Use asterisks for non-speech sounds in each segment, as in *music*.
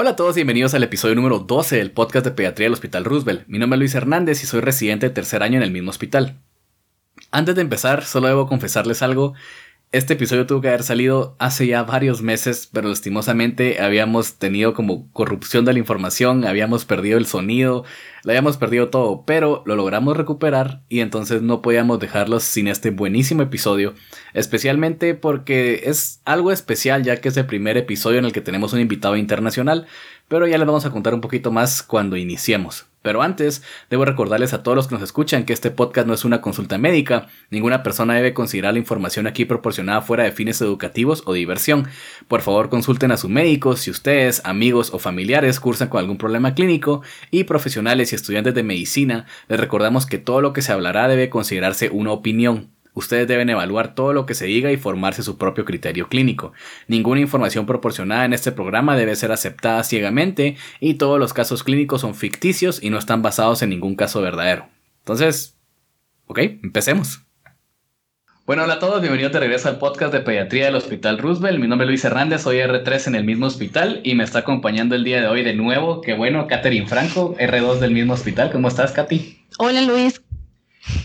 Hola a todos, bienvenidos al episodio número 12 del podcast de pediatría del Hospital Roosevelt. Mi nombre es Luis Hernández y soy residente de tercer año en el mismo hospital. Antes de empezar, solo debo confesarles algo. Este episodio tuvo que haber salido hace ya varios meses, pero lastimosamente habíamos tenido como corrupción de la información, habíamos perdido el sonido, lo habíamos perdido todo, pero lo logramos recuperar y entonces no podíamos dejarlos sin este buenísimo episodio, especialmente porque es algo especial ya que es el primer episodio en el que tenemos un invitado internacional, pero ya les vamos a contar un poquito más cuando iniciemos. Pero antes, debo recordarles a todos los que nos escuchan que este podcast no es una consulta médica, ninguna persona debe considerar la información aquí proporcionada fuera de fines educativos o diversión. Por favor, consulten a su médico si ustedes, amigos o familiares cursan con algún problema clínico y profesionales y estudiantes de medicina, les recordamos que todo lo que se hablará debe considerarse una opinión. Ustedes deben evaluar todo lo que se diga y formarse su propio criterio clínico. Ninguna información proporcionada en este programa debe ser aceptada ciegamente y todos los casos clínicos son ficticios y no están basados en ningún caso verdadero. Entonces, ok, empecemos. Bueno, hola a todos, bienvenidos de regreso al podcast de pediatría del Hospital Roosevelt. Mi nombre es Luis Hernández, soy R3 en el mismo hospital y me está acompañando el día de hoy de nuevo, qué bueno, Catherine Franco, R2 del mismo hospital. ¿Cómo estás, Katy? Hola Luis,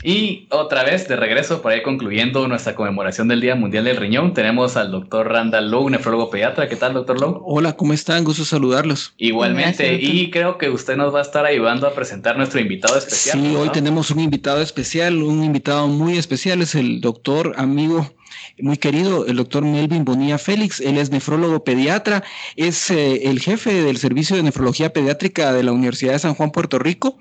y otra vez, de regreso, por ahí concluyendo nuestra conmemoración del Día Mundial del Riñón, tenemos al doctor Randall Lowe, nefrólogo pediatra. ¿Qué tal, doctor Lowe? Hola, ¿cómo están? Gusto saludarlos. Igualmente, y creo que usted nos va a estar ayudando a presentar nuestro invitado especial. Sí, hoy tenemos un invitado especial, un invitado muy especial, es el doctor amigo muy querido, el doctor Melvin Bonilla Félix. Él es nefrólogo pediatra, es eh, el jefe del Servicio de Nefrología Pediátrica de la Universidad de San Juan, Puerto Rico,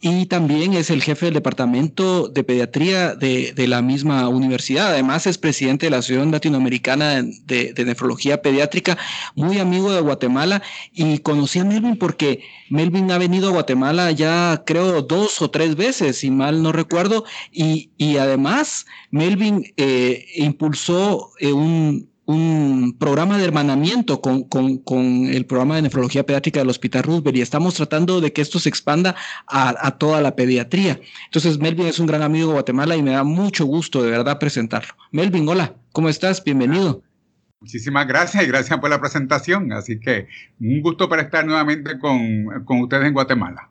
y también es el jefe del Departamento de Pediatría de, la misma universidad. Además, es presidente de la Asociación Latinoamericana de, de, Nefrología Pediátrica, muy amigo de Guatemala, y conocí a Melvin porque Melvin ha venido a Guatemala ya creo dos o tres veces, si mal no recuerdo, y, y además Melvin eh, impulsó eh, un, programa de hermanamiento con, el programa de nefrología pediátrica del Hospital Roosevelt y estamos tratando de que esto se expanda a, toda la pediatría. Entonces, Melvin es un gran amigo de Guatemala y me da mucho gusto de verdad presentarlo. Melvin, hola, ¿cómo estás? Bienvenido. Muchísimas gracias y gracias por la presentación. Así que un gusto para estar nuevamente con, con ustedes en Guatemala.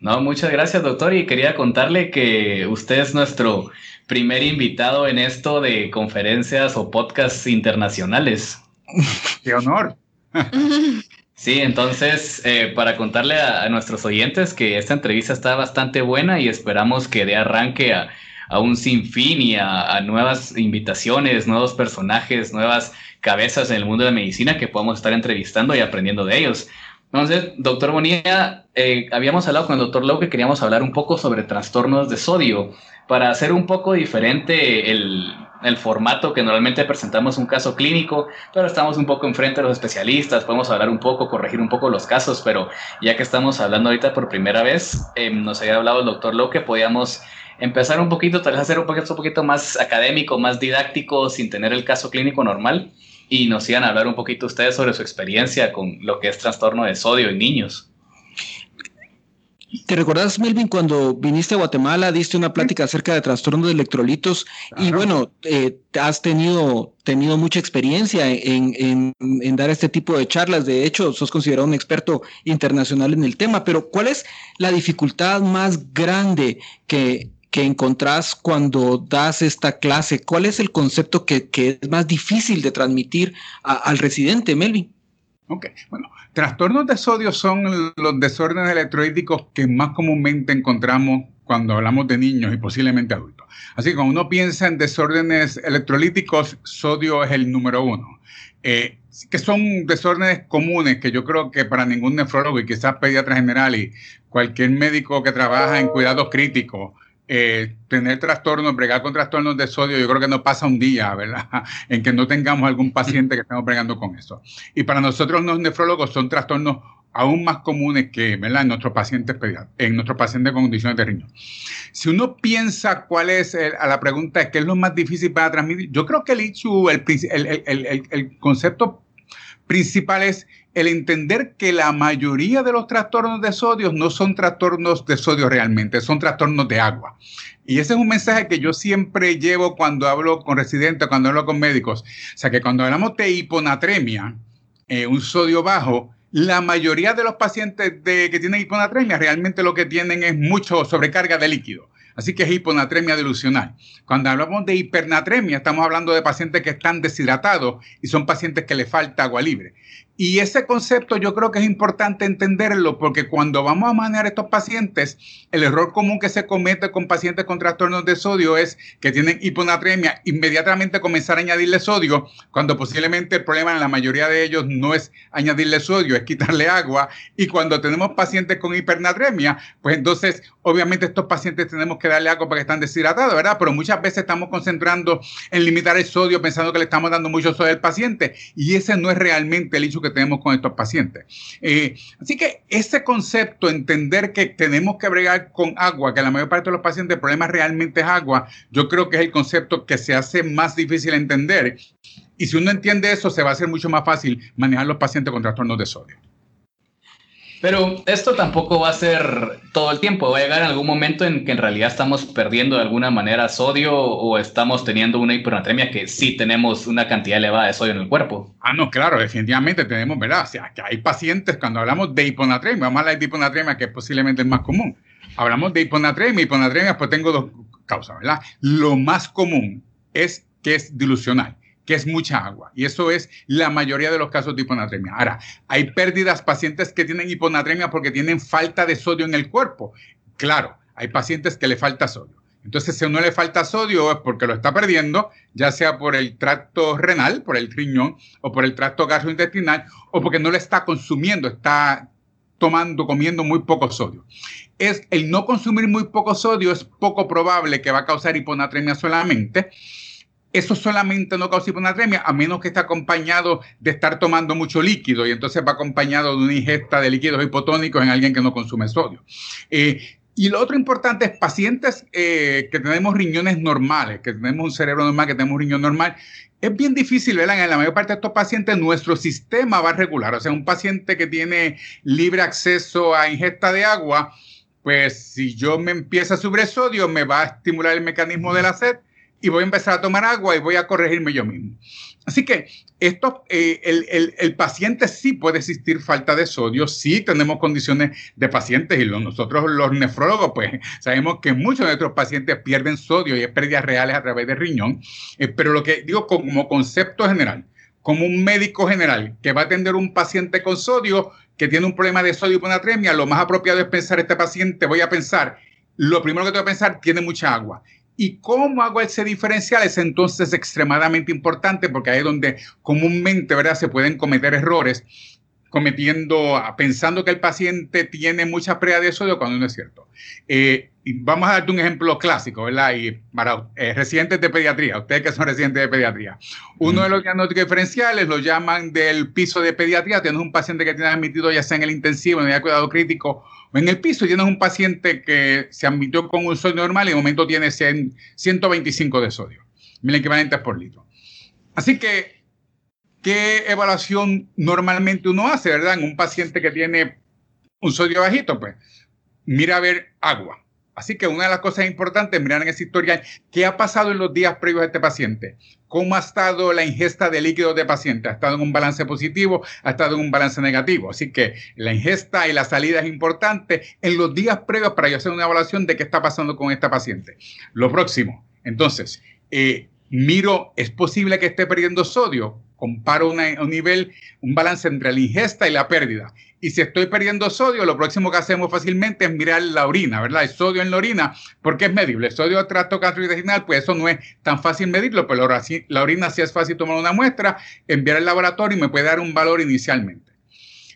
No, muchas gracias, doctor. Y quería contarle que usted es nuestro primer invitado en esto de conferencias o podcasts internacionales. *laughs* ¡Qué honor! *laughs* Sí, entonces, eh, para contarle a, nuestros oyentes que esta entrevista está bastante buena y esperamos que dé arranque a, un sinfín y a, nuevas invitaciones, nuevos personajes, nuevas cabezas en el mundo de la medicina que podamos estar entrevistando y aprendiendo de ellos. Entonces, doctor Bonilla, eh, habíamos hablado con el doctor Lowe que queríamos hablar un poco sobre trastornos de sodio para hacer un poco diferente el, formato que normalmente presentamos un caso clínico, pero estamos un poco enfrente de los especialistas, podemos hablar un poco, corregir un poco los casos, pero ya que estamos hablando ahorita por primera vez, eh, nos había hablado el doctor Lowe que podíamos empezar un poquito, tal vez hacer un poquito, un poquito más académico, más didáctico, sin tener el caso clínico normal, y nos iban a hablar un poquito ustedes sobre su experiencia con lo que es trastorno de sodio en niños. ¿Te recordás, Melvin, cuando viniste a Guatemala, diste una plática acerca de trastorno de electrolitos y bueno, eh, has tenido, tenido mucha experiencia en, dar este tipo de charlas. De hecho, sos considerado un experto internacional en el tema, pero ¿cuál es la dificultad más grande que, que encontrás cuando das esta clase? ¿Cuál es el concepto que, es más difícil de transmitir al residente, Melvin? Ok, bueno, trastornos de sodio son los desórdenes electrolíticos que más comúnmente encontramos cuando hablamos de niños y posiblemente adultos. Así que cuando uno piensa en desórdenes electrolíticos, sodio es el número uno. Eh, que son desórdenes comunes que yo creo que para ningún nefrólogo y quizás pediatra general y cualquier médico que trabaja en cuidados críticos eh, tener trastornos, bregar con trastornos de sodio, yo creo que no pasa un día, ¿verdad? *laughs* En que no tengamos algún paciente que estemos bregando con eso. Y para nosotros los nefrólogos son trastornos aún más comunes que, ¿verdad? En nuestros pacientes en nuestros pacientes con condiciones de riñón. Si uno piensa cuál es, a la pregunta qué es lo más difícil para transmitir, yo creo que el, el, el, el concepto principal es el entender que la mayoría de los trastornos de sodio no son trastornos de sodio realmente, son trastornos de agua. Y ese es un mensaje que yo siempre llevo cuando hablo con residentes, cuando hablo con médicos. O sea, que cuando hablamos de hiponatremia, eh, un sodio bajo, La mayoría de los pacientes de, que tienen hiponatremia realmente lo que tienen es mucho sobrecarga de líquido. Así que es hiponatremia dilucional. Cuando hablamos de hipernatremia, estamos hablando de pacientes que están deshidratados y son pacientes que le falta agua libre. Y ese concepto yo creo que es importante entenderlo porque cuando vamos a manejar estos pacientes, el error común que se comete con pacientes con trastornos de sodio es que tienen hiponatremia, inmediatamente comenzar a añadirle sodio, cuando posiblemente el problema en la mayoría de ellos no es añadirle sodio, es quitarle agua. Y cuando tenemos pacientes con hipernatremia, pues entonces obviamente estos pacientes tenemos que darle agua porque están deshidratados, ¿verdad? Pero muchas veces estamos concentrando en limitar el sodio pensando que le estamos dando mucho sodio al paciente y ese no es realmente el hecho que tenemos con estos pacientes. Eh, así que ese concepto, entender que tenemos que bregar con agua, que la mayor parte de los pacientes el problema realmente es agua, yo creo que es el concepto que se hace más difícil entender. Y si uno entiende eso, se va a hacer mucho más fácil manejar los pacientes con trastornos de sodio. Pero esto tampoco va a ser todo el tiempo. Va a llegar en algún momento en que en realidad estamos perdiendo de alguna manera sodio o estamos teniendo una hipernatremia que sí tenemos una cantidad elevada de sodio en el cuerpo. Ah, no, claro, definitivamente tenemos, ¿verdad? O sea, que hay pacientes, cuando hablamos de hiponatremia, vamos a hablar hiponatremia, que es posiblemente el más común. Hablamos de hiponatremia, hiponatremia, pues tengo dos causas, ¿verdad? Lo más común es que es dilucional que es mucha agua. Y eso es la mayoría de los casos de hiponatremia. Ahora, hay pérdidas, pacientes que tienen hiponatremia porque tienen falta de sodio en el cuerpo. Claro, hay pacientes que le falta sodio. Entonces, si a uno le falta sodio es porque lo está perdiendo, ya sea por el tracto renal, por el riñón, o por el tracto gastrointestinal, o porque no le está consumiendo, está tomando, comiendo muy poco sodio. Es el no consumir muy poco sodio es poco probable que va a causar hiponatremia solamente eso solamente no causa hiponatremia, a menos que esté acompañado de estar tomando mucho líquido y entonces va acompañado de una ingesta de líquidos hipotónicos en alguien que no consume sodio. Eh, y lo otro importante es pacientes eh, que tenemos riñones normales, que tenemos un cerebro normal, que tenemos un riñón normal. Es bien difícil, ¿verdad? En la mayor parte de estos pacientes nuestro sistema va a regular. O sea, un paciente que tiene libre acceso a ingesta de agua, pues si yo me empiezo a subir sodio, me va a estimular el mecanismo de la sed y voy a empezar a tomar agua y voy a corregirme yo mismo. Así que esto, eh, el, el, paciente sí puede existir falta de sodio, sí tenemos condiciones de pacientes y nosotros los nefrólogos pues sabemos que muchos de nuestros pacientes pierden sodio y es pérdidas reales a través del riñón, eh, pero lo que digo como concepto general, como un médico general que va a atender un paciente con sodio que tiene un problema de sodio y hiponatremia, lo más apropiado es pensar este paciente, voy a pensar, lo primero que tengo que pensar, tiene mucha agua. ¿Y cómo hago ese diferencial? Es entonces extremadamente importante porque ahí es donde comúnmente ¿verdad? se pueden cometer errores cometiendo, pensando que el paciente tiene mucha pérdida de sodio cuando no es cierto. Eh, vamos a darte un ejemplo clásico, ¿verdad? Y para eh, residentes de pediatría, ustedes que son residentes de pediatría, uno de los diagnósticos diferenciales lo llaman del piso de pediatría. Tienes un paciente que tiene admitido ya sea en el intensivo, en el cuidado crítico o en el piso. Tienes un paciente que se admitió con un sodio normal y de momento tiene 125 de sodio, mil equivalentes por litro. Así que ¿qué evaluación normalmente uno hace, verdad? En un paciente que tiene un sodio bajito, pues mira a ver agua. Así que una de las cosas importantes es mirar en ese historial qué ha pasado en los días previos a este paciente. ¿Cómo ha estado la ingesta de líquidos de paciente? ¿Ha estado en un balance positivo? ¿Ha estado en un balance negativo? Así que la ingesta y la salida es importante en los días previos para yo hacer una evaluación de qué está pasando con este paciente. Lo próximo, entonces, eh, miro, ¿es posible que esté perdiendo sodio? Comparo un nivel, un balance entre la ingesta y la pérdida. Y si estoy perdiendo sodio, lo próximo que hacemos fácilmente es mirar la orina, ¿verdad? El sodio en la orina, porque es medible. El sodio de trato gastrointestinal, pues eso no es tan fácil medirlo, pero la orina sí es fácil tomar una muestra, enviar al laboratorio y me puede dar un valor inicialmente.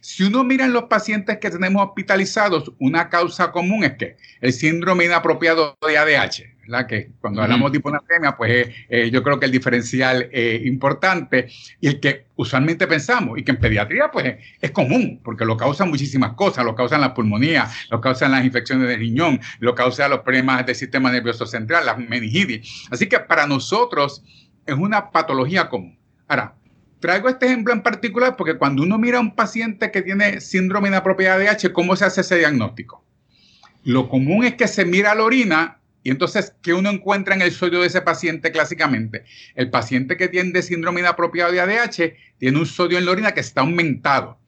Si uno mira en los pacientes que tenemos hospitalizados, una causa común es que el síndrome inapropiado de ADH, que cuando hablamos de hiponatremia, pues eh, eh, yo creo que el diferencial es importante y el que usualmente pensamos y que en pediatría pues es común porque lo causan muchísimas cosas, lo causan la pulmonía, lo causan las infecciones de riñón, lo causan los problemas del sistema nervioso central, las meningitis. Así que para nosotros es una patología común. Ahora, traigo este ejemplo en particular porque cuando uno mira a un paciente que tiene síndrome inapropiada de H, ¿cómo se hace ese diagnóstico? Lo común es que se mira la orina y entonces, ¿qué uno encuentra en el sodio de ese paciente clásicamente? El paciente que tiene síndrome inapropiado de ADH tiene un sodio en la orina que está aumentado.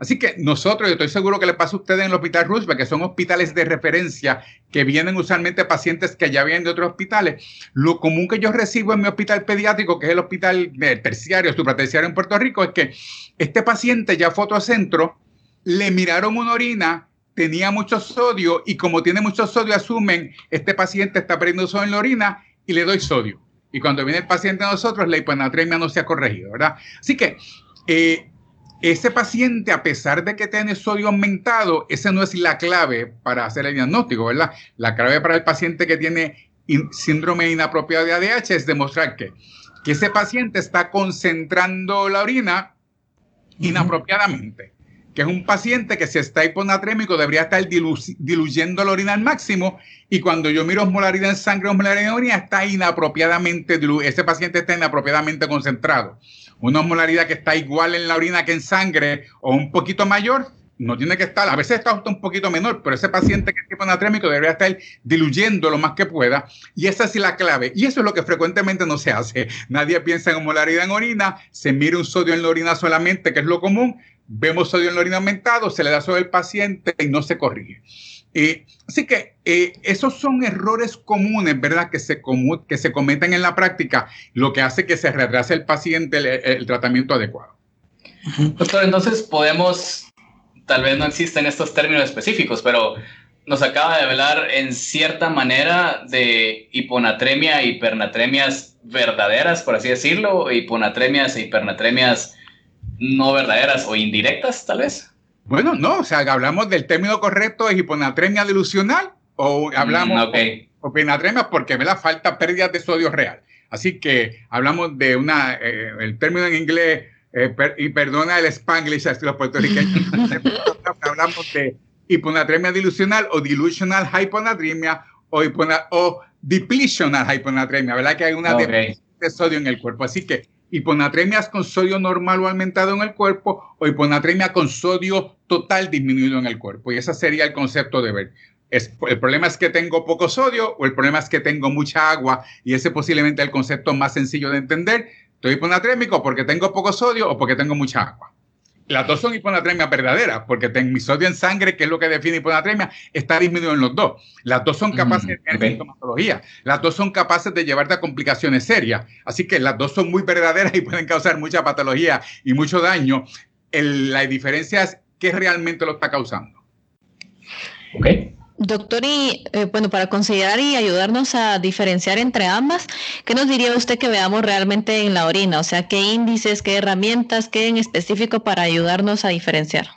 Así que nosotros, yo estoy seguro que le pasa a ustedes en el Hospital Roosevelt, que son hospitales de referencia que vienen usualmente pacientes que ya vienen de otros hospitales. Lo común que yo recibo en mi hospital pediátrico, que es el hospital terciario, supraterciario en Puerto Rico, es que este paciente ya fue a centro, le miraron una orina, tenía mucho sodio y como tiene mucho sodio, asumen, este paciente está perdiendo sodio en la orina y le doy sodio. Y cuando viene el paciente a nosotros, la hiponatremia no se ha corregido, ¿verdad? Así que eh, ese paciente, a pesar de que tiene sodio aumentado, esa no es la clave para hacer el diagnóstico, ¿verdad? La clave para el paciente que tiene síndrome inapropiado de ADH es demostrar que, que ese paciente está concentrando la orina inapropiadamente. Que es un paciente que si está hiponatrémico debería estar diluyendo la orina al máximo y cuando yo miro osmolaridad en sangre, osmolaridad en orina está inapropiadamente ese paciente está inapropiadamente concentrado una osmolaridad que está igual en la orina que en sangre o un poquito mayor, no tiene que estar, a veces está hasta un poquito menor, pero ese paciente que es tipo anatrémico debería estar diluyendo lo más que pueda. Y esa es la clave. Y eso es lo que frecuentemente no se hace. Nadie piensa en osmolaridad en orina, se mira un sodio en la orina solamente, que es lo común. Vemos sodio en la orina aumentado, se le da sodio al paciente y no se corrige. Eh, así que eh, esos son errores comunes, ¿verdad? Que se, que se cometen en la práctica, lo que hace que se retrase el paciente el, tratamiento adecuado. Doctor, entonces podemos, tal vez no existen estos términos específicos, pero nos acaba de hablar en cierta manera de hiponatremia e hipernatremias verdaderas, por así decirlo, hiponatremias e hipernatremias no verdaderas o indirectas, tal vez. Bueno, no, o sea, hablamos del término correcto de hiponatremia dilucional o hablamos de hiponatremia porque ve la falta pérdidas de sodio real. Así que hablamos de una, eh, el término en inglés, eh, y perdona el spanglish, así los puertorriqueños, *laughs* hablamos de hiponatremia dilucional o dilutional hyponatremia o, o depletional hyponatremia, ¿verdad? Que hay una okay. de sodio en el cuerpo. Así que hiponatremias con sodio normal o aumentado en el cuerpo o hiponatremia con sodio total disminuido en el cuerpo. Y ese sería el concepto de ver. El problema es que tengo poco sodio o el problema es que tengo mucha agua y ese posiblemente es el concepto más sencillo de entender. Estoy hiponatrémico porque tengo poco sodio o porque tengo mucha agua. Las dos son hiponatremia verdaderas, porque tengo mi sodio en sangre, que es lo que define hiponatremia, está disminuido en los dos. Las dos son capaces de tener sintomatología. Las dos son capaces de llevarte a complicaciones serias. Así que las dos son muy verdaderas y pueden causar mucha patología y mucho daño. la diferencia es qué realmente lo está causando. Ok. Doctor, y eh, bueno, para considerar y ayudarnos a diferenciar entre ambas, ¿qué nos diría usted que veamos realmente en la orina? O sea, ¿qué índices, qué herramientas, qué en específico para ayudarnos a diferenciar?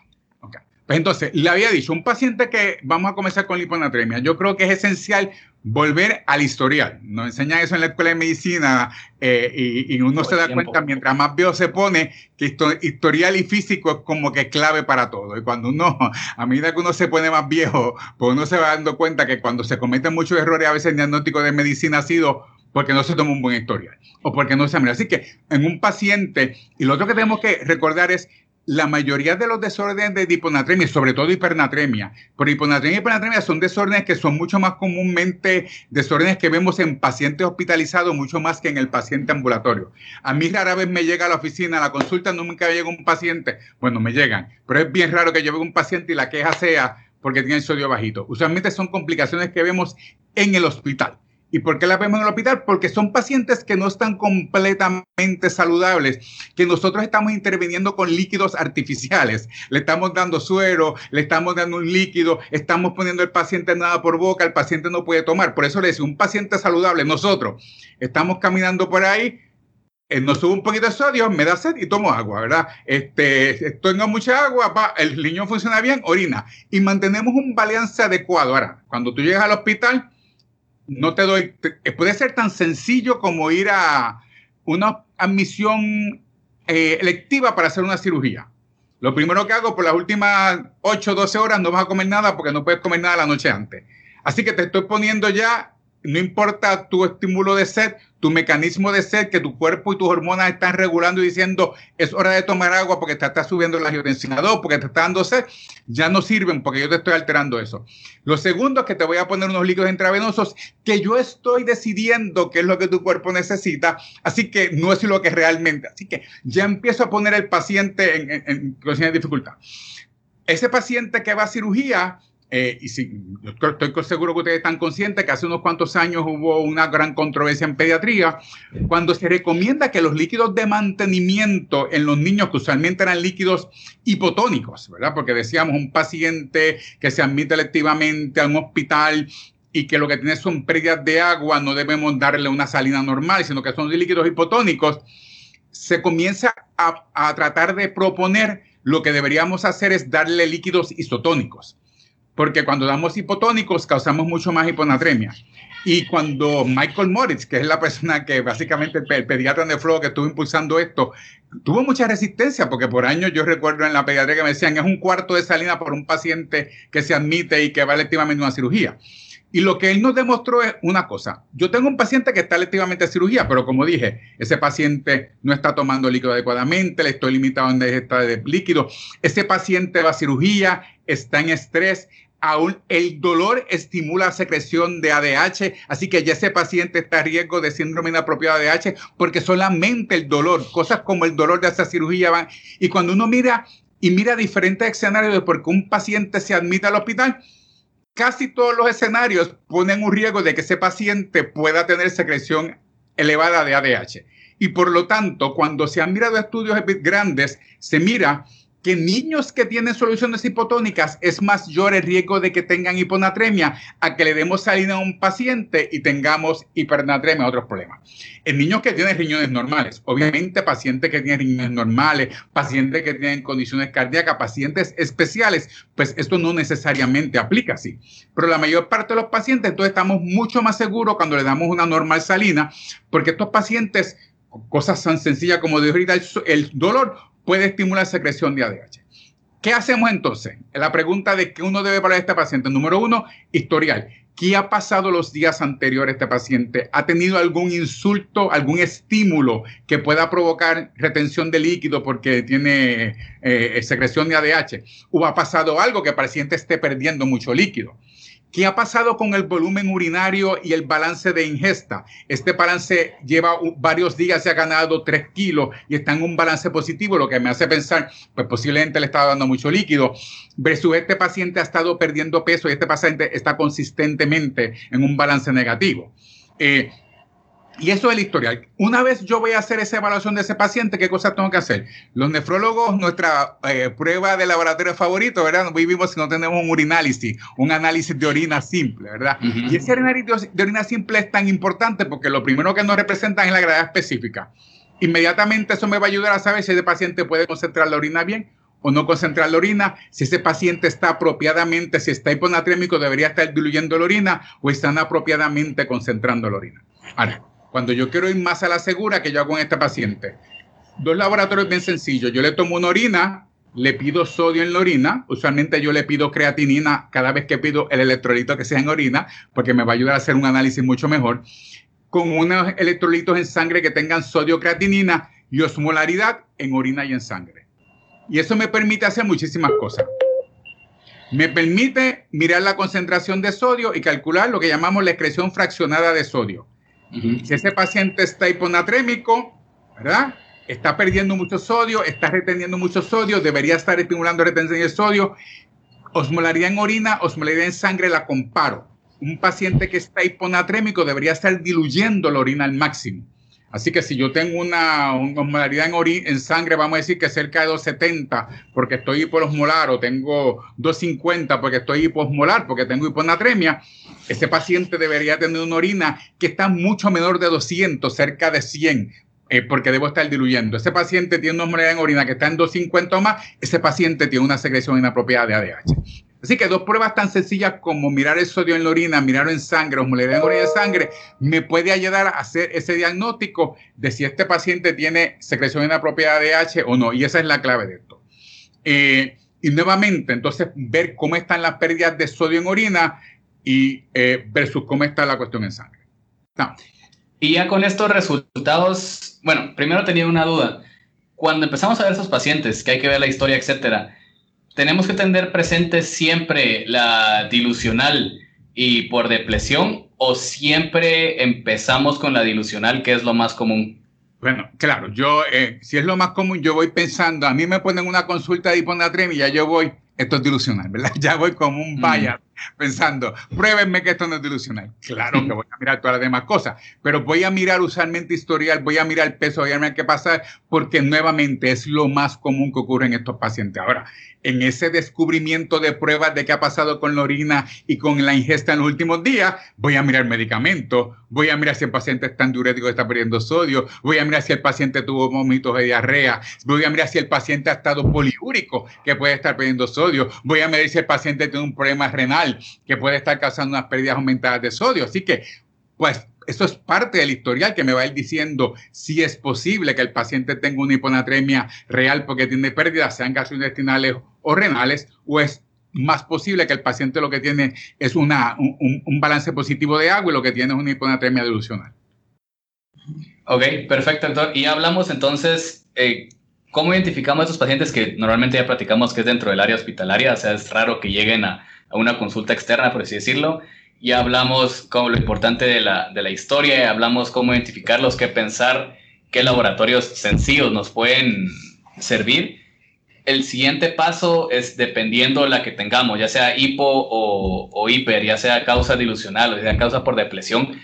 Pues entonces, le había dicho, un paciente que vamos a comenzar con liponatremia, yo creo que es esencial volver al historial. Nos enseñan eso en la escuela de medicina eh, y, uno se da cuenta, mientras más viejo se pone, que historial y físico es como que es clave para todo. Y cuando uno, *laughs* a medida que uno se pone más viejo, pues uno se va dando cuenta que cuando se cometen muchos errores, a veces el diagnóstico de medicina ha sido porque no se toma un buen historial o porque no se mira. Así que en un paciente, y lo otro que tenemos que recordar es la mayoría de los desórdenes de hiponatremia, sobre todo hipernatremia, pero hiponatremia y hipernatremia son desórdenes que son mucho más comúnmente desórdenes que vemos en pacientes hospitalizados, mucho más que en el paciente ambulatorio. A mí rara vez me llega a la oficina, a la consulta nunca llega un paciente, bueno, me llegan, pero es bien raro que yo un paciente y la queja sea porque tiene el sodio bajito. Usualmente son complicaciones que vemos en el hospital. ¿Y por qué la vemos en el hospital? Porque son pacientes que no están completamente saludables, que nosotros estamos interviniendo con líquidos artificiales. Le estamos dando suero, le estamos dando un líquido, estamos poniendo al paciente nada por boca, el paciente no puede tomar. Por eso le decía, un paciente saludable, nosotros estamos caminando por ahí, eh, nos sube un poquito de sodio, me da sed y tomo agua, ¿verdad? Este, tengo mucha agua, el riñón funciona bien, orina. Y mantenemos un balance adecuado. Ahora, cuando tú llegas al hospital, no te doy, eh, puede ser tan sencillo como ir a una admisión eh, electiva para hacer una cirugía. Lo primero que hago por las últimas 8 o 12 horas no vas a comer nada porque no puedes comer nada la noche antes. Así que te estoy poniendo ya no importa tu estímulo de sed, tu mecanismo de sed, que tu cuerpo y tus hormonas están regulando y diciendo es hora de tomar agua porque te está subiendo la angiotensina 2, porque te está dando sed, ya no sirven porque yo te estoy alterando eso. Lo segundo es que te voy a poner unos líquidos intravenosos que yo estoy decidiendo qué es lo que tu cuerpo necesita, así que no es lo que realmente. Así que ya empiezo a poner el paciente en, en, en dificultad. Ese paciente que va a cirugía, eh, y sí, estoy seguro que ustedes están conscientes que hace unos cuantos años hubo una gran controversia en pediatría cuando se recomienda que los líquidos de mantenimiento en los niños, que usualmente eran líquidos hipotónicos, ¿verdad? Porque decíamos un paciente que se admite electivamente a un hospital y que lo que tiene son pérdidas de agua, no debemos darle una salina normal, sino que son líquidos hipotónicos, se comienza a, a tratar de proponer lo que deberíamos hacer es darle líquidos isotónicos porque cuando damos hipotónicos causamos mucho más hiponatremia. Y cuando Michael Moritz, que es la persona que básicamente el, pediatra Flow que estuvo impulsando esto, tuvo mucha resistencia, porque por años yo recuerdo en la pediatría que me decían es un cuarto de salina por un paciente que se admite y que va electivamente a una cirugía. Y lo que él nos demostró es una cosa. Yo tengo un paciente que está electivamente a cirugía, pero como dije, ese paciente no está tomando líquido adecuadamente, le estoy limitado en ingesta de líquido. Ese paciente va a cirugía, está en estrés, aún el dolor estimula la secreción de ADH, así que ya ese paciente está a riesgo de síndrome inapropiado de ADH porque solamente el dolor, cosas como el dolor de esa cirugía van. Y cuando uno mira y mira diferentes escenarios de por qué un paciente se admite al hospital, casi todos los escenarios ponen un riesgo de que ese paciente pueda tener secreción elevada de ADH. Y por lo tanto, cuando se han mirado estudios grandes, se mira que niños que tienen soluciones hipotónicas es mayor el riesgo de que tengan hiponatremia a que le demos salina a un paciente y tengamos hipernatremia, otros problemas. En niños que tienen riñones normales, obviamente pacientes que tienen riñones normales, pacientes que tienen condiciones cardíacas, pacientes especiales, pues esto no necesariamente aplica así. Pero la mayor parte de los pacientes, entonces estamos mucho más seguros cuando le damos una normal salina, porque estos pacientes cosas tan sencillas como de ahorita el dolor puede estimular secreción de ADH. ¿Qué hacemos entonces? La pregunta de qué uno debe para este paciente. Número uno, historial. ¿Qué ha pasado los días anteriores este paciente? ¿Ha tenido algún insulto, algún estímulo que pueda provocar retención de líquido porque tiene eh, secreción de ADH? ¿O ha pasado algo que el paciente esté perdiendo mucho líquido? ¿Qué ha pasado con el volumen urinario y el balance de ingesta? Este balance lleva varios días, se ha ganado 3 kilos y está en un balance positivo, lo que me hace pensar, pues posiblemente le estaba dando mucho líquido, versus este paciente ha estado perdiendo peso y este paciente está consistentemente en un balance negativo. Eh, y eso es el historial. Una vez yo voy a hacer esa evaluación de ese paciente, ¿qué cosas tengo que hacer? Los nefrólogos, nuestra eh, prueba de laboratorio favorito, ¿verdad? No vivimos si no tenemos un urinálisis, un análisis de orina simple, ¿verdad? Y ese análisis de orina simple es tan importante porque lo primero que nos representan es la gravedad específica. Inmediatamente eso me va a ayudar a saber si ese paciente puede concentrar la orina bien o no concentrar la orina, si ese paciente está apropiadamente, si está hiponatrémico, debería estar diluyendo la orina o están apropiadamente concentrando la orina. Ahora, cuando yo quiero ir más a la segura, que yo hago en este paciente? Dos laboratorios bien sencillos. Yo le tomo una orina, le pido sodio en la orina. Usualmente yo le pido creatinina cada vez que pido el electrolito que sea en orina, porque me va a ayudar a hacer un análisis mucho mejor. Con unos electrolitos en sangre que tengan sodio, creatinina y osmolaridad en orina y en sangre. Y eso me permite hacer muchísimas cosas. Me permite mirar la concentración de sodio y calcular lo que llamamos la excreción fraccionada de sodio. Si ese paciente está hiponatrémico, ¿verdad? Está perdiendo mucho sodio, está reteniendo mucho sodio, debería estar estimulando retención de sodio. Osmolaridad en orina, osmolaridad en sangre, la comparo. Un paciente que está hiponatrémico debería estar diluyendo la orina al máximo. Así que si yo tengo una, osmolaridad en, en sangre, vamos a decir que cerca de 270 porque estoy hiposmolar o tengo 250 porque estoy hiposmolar, porque tengo hiponatremia, ese paciente debería tener una orina que está mucho menor de 200, cerca de 100, eh, porque debo estar diluyendo. Ese paciente tiene una osmolaridad en orina que está en 250 o más, ese paciente tiene una secreción inapropiada de ADH. Así que dos pruebas tan sencillas como mirar el sodio en la orina, mirar en sangre, osmolaridad en orina de sangre, me puede ayudar a hacer ese diagnóstico de si este paciente tiene secreción inapropiada de ADH o no. Y esa es la clave de esto. Eh, y nuevamente, entonces, ver cómo están las pérdidas de sodio en orina y eh, versus cómo está la cuestión en sangre. Y ya con estos resultados, bueno, primero tenía una duda. Cuando empezamos a ver esos pacientes, que hay que ver la historia, etcétera, tenemos que tener presente siempre la dilucional y por depresión o siempre empezamos con la dilucional, que es lo más común? Bueno, claro, yo, eh, si es lo más común, yo voy pensando, a mí me ponen una consulta de hiponatremia y ya yo voy, esto es dilucional, ¿verdad? *laughs* Ya voy como un vaya pensando, pruébenme que esto no es dilucional. Claro que voy a mirar todas las demás cosas, pero voy a mirar usualmente historial, voy a mirar el peso, voy a mirar qué pasa, porque nuevamente es lo más común que ocurre en estos pacientes. Ahora, en ese descubrimiento de pruebas de qué ha pasado con la orina y con la ingesta en los últimos días, voy a mirar medicamentos, voy a mirar si el paciente está en diurético, está perdiendo sodio, voy a mirar si el paciente tuvo vómitos de diarrea, voy a mirar si el paciente ha estado poliúrico, que puede estar perdiendo sodio, voy a mirar si el paciente tiene un problema renal, que puede estar causando unas pérdidas aumentadas de sodio. Así que, pues, eso es parte del historial que me va a ir diciendo si es posible que el paciente tenga una hiponatremia real porque tiene pérdidas, sean gastrointestinales o renales, o es más posible que el paciente lo que tiene es una, un, balance positivo de agua y lo que tiene es una hiponatremia dilucional. Ok, perfecto, doctor. Y hablamos entonces, eh, ¿cómo identificamos a estos pacientes que normalmente ya platicamos que es dentro del área hospitalaria? O sea, es raro que lleguen a, a una consulta externa, por así decirlo. Ya hablamos como lo importante de la, de la historia, hablamos cómo identificarlos, qué pensar, qué laboratorios sencillos nos pueden servir. El siguiente paso es dependiendo la que tengamos, ya sea hipo o, o hiper, ya sea causa dilucional o sea causa por depresión,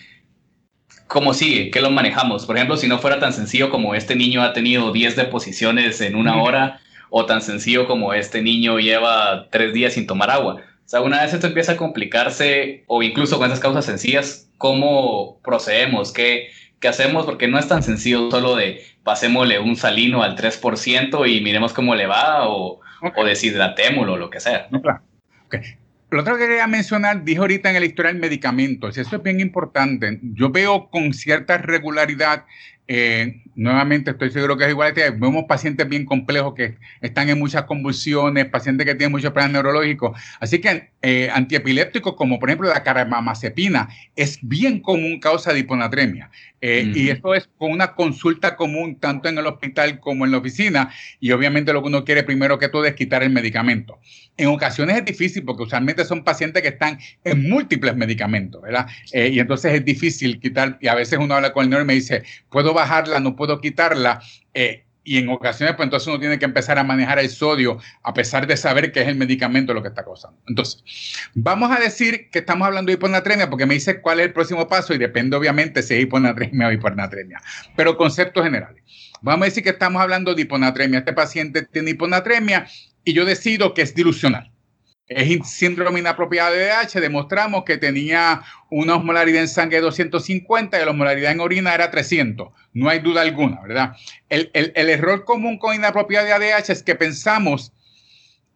¿cómo sigue? ¿Qué lo manejamos? Por ejemplo, si no fuera tan sencillo como este niño ha tenido 10 deposiciones en una hora, o tan sencillo como este niño lleva tres días sin tomar agua. O sea, una vez esto empieza a complicarse, o incluso con esas causas sencillas, ¿cómo procedemos? ¿Qué, qué hacemos? Porque no es tan sencillo solo de pasémosle un salino al 3% y miremos cómo le va, o, o deshidratémoslo, o lo que sea. Lo otro que quería mencionar, dije ahorita en el historial medicamentos, eso es bien importante. Yo veo con cierta regularidad eh, nuevamente estoy seguro que es igual. Vemos pacientes bien complejos que están en muchas convulsiones, pacientes que tienen muchos problemas neurológicos. Así que eh, antiepilépticos como por ejemplo la carbamazepina es bien común causa de hiponatremia. Eh, y esto es con una consulta común tanto en el hospital como en la oficina. Y obviamente lo que uno quiere primero que todo es quitar el medicamento. En ocasiones es difícil porque usualmente son pacientes que están en múltiples medicamentos, ¿verdad? y entonces es difícil quitar. Y a veces uno habla con el neuro y me dice, puedo bajarla, no puedo quitarla. Eh, y en ocasiones, pues entonces uno tiene que empezar a manejar el sodio a pesar de saber que es el medicamento lo que está causando. Entonces, vamos a decir que estamos hablando de hiponatremia porque me dice cuál es el próximo paso y depende obviamente si es hiponatremia o hiponatremia, pero conceptos generales. Vamos a decir que estamos hablando de hiponatremia. Este paciente tiene hiponatremia y yo decido que es dilucional es síndrome inapropiado de DH, demostramos que tenía una osmolaridad en sangre de 250 y la osmolaridad en orina era 300. No hay duda alguna, ¿verdad? El, error común con inapropiado de ADH es que pensamos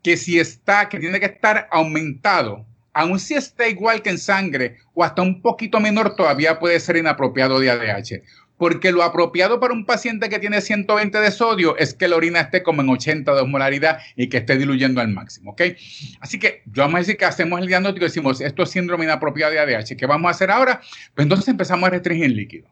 que si está, que tiene que estar aumentado, aun si está igual que en sangre o hasta un poquito menor, todavía puede ser inapropiado de ADH porque lo apropiado para un paciente que tiene 120 de sodio es que la orina esté como en 80 de osmolaridad y que esté diluyendo al máximo, ¿ok? Así que yo vamos a decir que hacemos el diagnóstico y decimos, esto es síndrome inapropiado de ADH, ¿qué vamos a hacer ahora? Pues entonces empezamos a restringir líquido.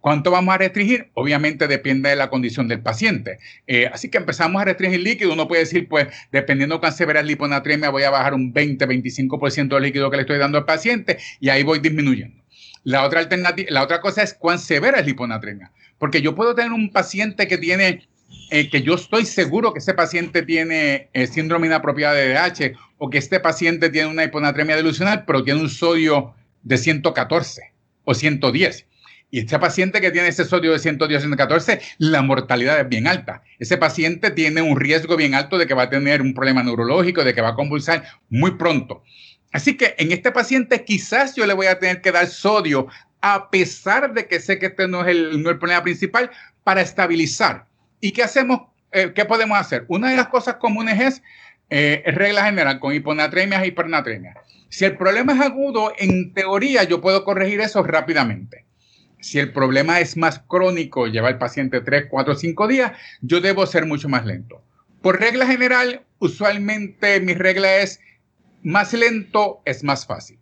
¿Cuánto vamos a restringir? Obviamente depende de la condición del paciente. Eh, así que empezamos a restringir líquido, uno puede decir, pues, dependiendo de cuán severa es la hiponatremia, voy a bajar un 20-25% del líquido que le estoy dando al paciente y ahí voy disminuyendo. La otra alternativa, la otra cosa es cuán severa es la hiponatremia. Porque yo puedo tener un paciente que tiene, eh, que yo estoy seguro que ese paciente tiene eh, síndrome inapropiado de DH o que este paciente tiene una hiponatremia delusional, pero tiene un sodio de 114 o 110. Y este paciente que tiene ese sodio de 110 114, la mortalidad es bien alta. Ese paciente tiene un riesgo bien alto de que va a tener un problema neurológico, de que va a convulsar muy pronto. Así que en este paciente quizás yo le voy a tener que dar sodio a pesar de que sé que este no es el, problema principal para estabilizar. ¿Y qué hacemos? Eh, ¿Qué podemos hacer? Una de las cosas comunes es eh, regla general con hiponatremia e hipernatremia. Si el problema es agudo, en teoría yo puedo corregir eso rápidamente. Si el problema es más crónico, lleva el paciente 3, 4, 5 días, yo debo ser mucho más lento. Por regla general, usualmente mi regla es más lento es más fácil.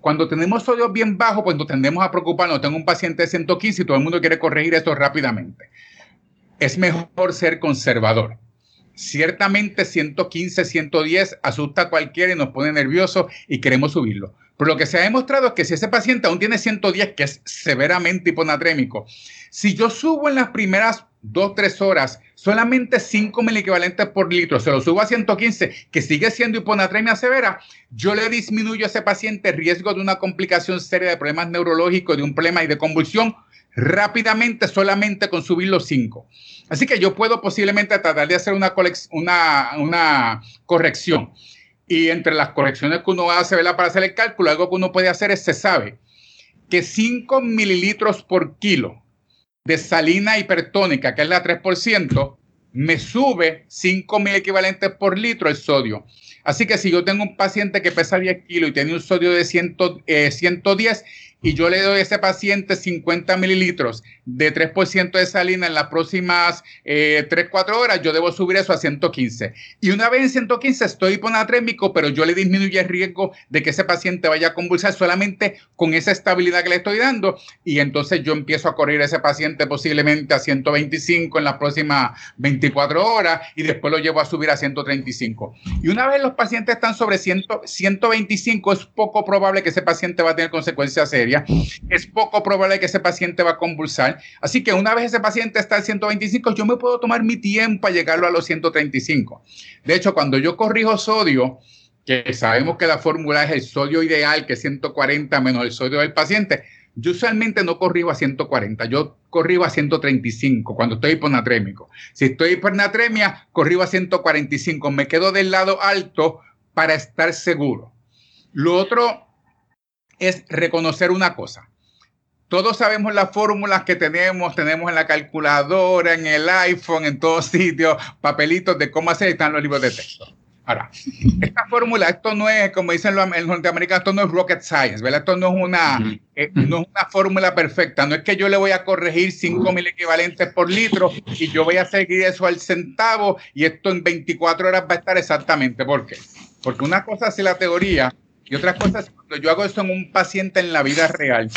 Cuando tenemos sodio bien bajo, pues nos tendemos a preocuparnos. Tengo un paciente de 115 y todo el mundo quiere corregir esto rápidamente. Es mejor ser conservador. Ciertamente 115, 110 asusta a cualquiera y nos pone nerviosos y queremos subirlo. Pero lo que se ha demostrado es que si ese paciente aún tiene 110, que es severamente hiponatrémico, si yo subo en las primeras 2, 3 horas solamente 5 equivalentes por litro, se lo subo a 115, que sigue siendo hiponatremia severa, yo le disminuyo a ese paciente el riesgo de una complicación seria de problemas neurológicos, de un problema y de convulsión rápidamente solamente con subir los 5. Así que yo puedo posiblemente tratar de hacer una, una, una corrección. Y entre las correcciones que uno hace ¿verdad? para hacer el cálculo, algo que uno puede hacer es, se sabe que 5 mililitros por kilo de salina hipertónica, que es la 3%, me sube 5 mil equivalentes por litro el sodio. Así que si yo tengo un paciente que pesa 10 kilos y tiene un sodio de 100, 110 y yo le doy a ese paciente 50 mililitros de 3% de salina en las próximas eh, 3, 4 horas, yo debo subir eso a 115. Y una vez en 115 estoy hiponatrémico, pero yo le disminuyo el riesgo de que ese paciente vaya a convulsar solamente con esa estabilidad que le estoy dando. Y entonces yo empiezo a correr a ese paciente posiblemente a 125 en las próximas 24 horas y después lo llevo a subir a 135. Y una vez los pacientes están sobre 100, 125, es poco probable que ese paciente va a tener consecuencias serias es poco probable que ese paciente va a convulsar. Así que una vez ese paciente está al 125, yo me puedo tomar mi tiempo a llegarlo a los 135. De hecho, cuando yo corrijo sodio, que sabemos que la fórmula es el sodio ideal, que es 140 menos el sodio del paciente, yo usualmente no corrijo a 140, yo corrijo a 135 cuando estoy hiponatrémico. Si estoy hiponatremia, corrijo a 145, me quedo del lado alto para estar seguro. Lo otro es reconocer una cosa. Todos sabemos las fórmulas que tenemos, tenemos en la calculadora, en el iPhone, en todos sitios, papelitos de cómo hacer, están los libros de texto. Ahora, esta fórmula, esto no es, como dicen los, norteamericanos, esto no es rocket science, ¿verdad? Esto no es una, eh, no es una fórmula perfecta. No es que yo le voy a corregir 5.000 equivalentes por litro y yo voy a seguir eso al centavo y esto en 24 horas va a estar exactamente. ¿Por qué? Porque una cosa es la teoría y otras cosas, cuando yo hago esto en un paciente en la vida real,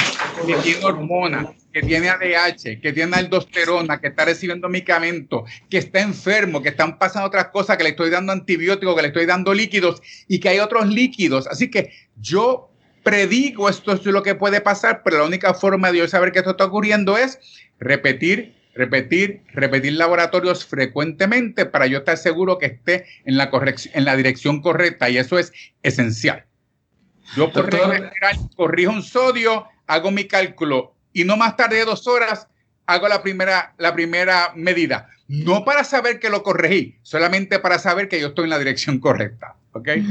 que tiene hormonas, que tiene ADH, que tiene aldosterona, que está recibiendo medicamentos, que está enfermo, que están pasando otras cosas, que le estoy dando antibióticos, que le estoy dando líquidos y que hay otros líquidos. Así que yo predigo esto es lo que puede pasar, pero la única forma de yo saber que esto está ocurriendo es repetir repetir, repetir laboratorios frecuentemente para yo estar seguro que esté en la, en la dirección correcta y eso es esencial. Yo por corrijo un sodio, hago mi cálculo y no más tarde de dos horas hago la primera, la primera medida. No para saber que lo corregí, solamente para saber que yo estoy en la dirección correcta. ¿okay?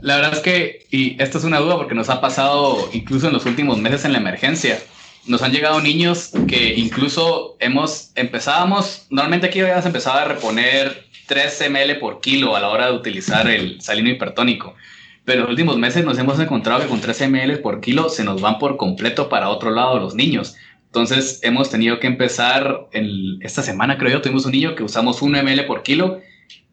La verdad es que, y esta es una duda porque nos ha pasado incluso en los últimos meses en la emergencia, nos han llegado niños que incluso hemos, empezábamos, normalmente aquí habíamos empezado a reponer 3 ml por kilo a la hora de utilizar el salino hipertónico. Pero en los últimos meses nos hemos encontrado que con 3 ml por kilo se nos van por completo para otro lado los niños. Entonces hemos tenido que empezar, en, esta semana creo yo, tuvimos un niño que usamos 1 ml por kilo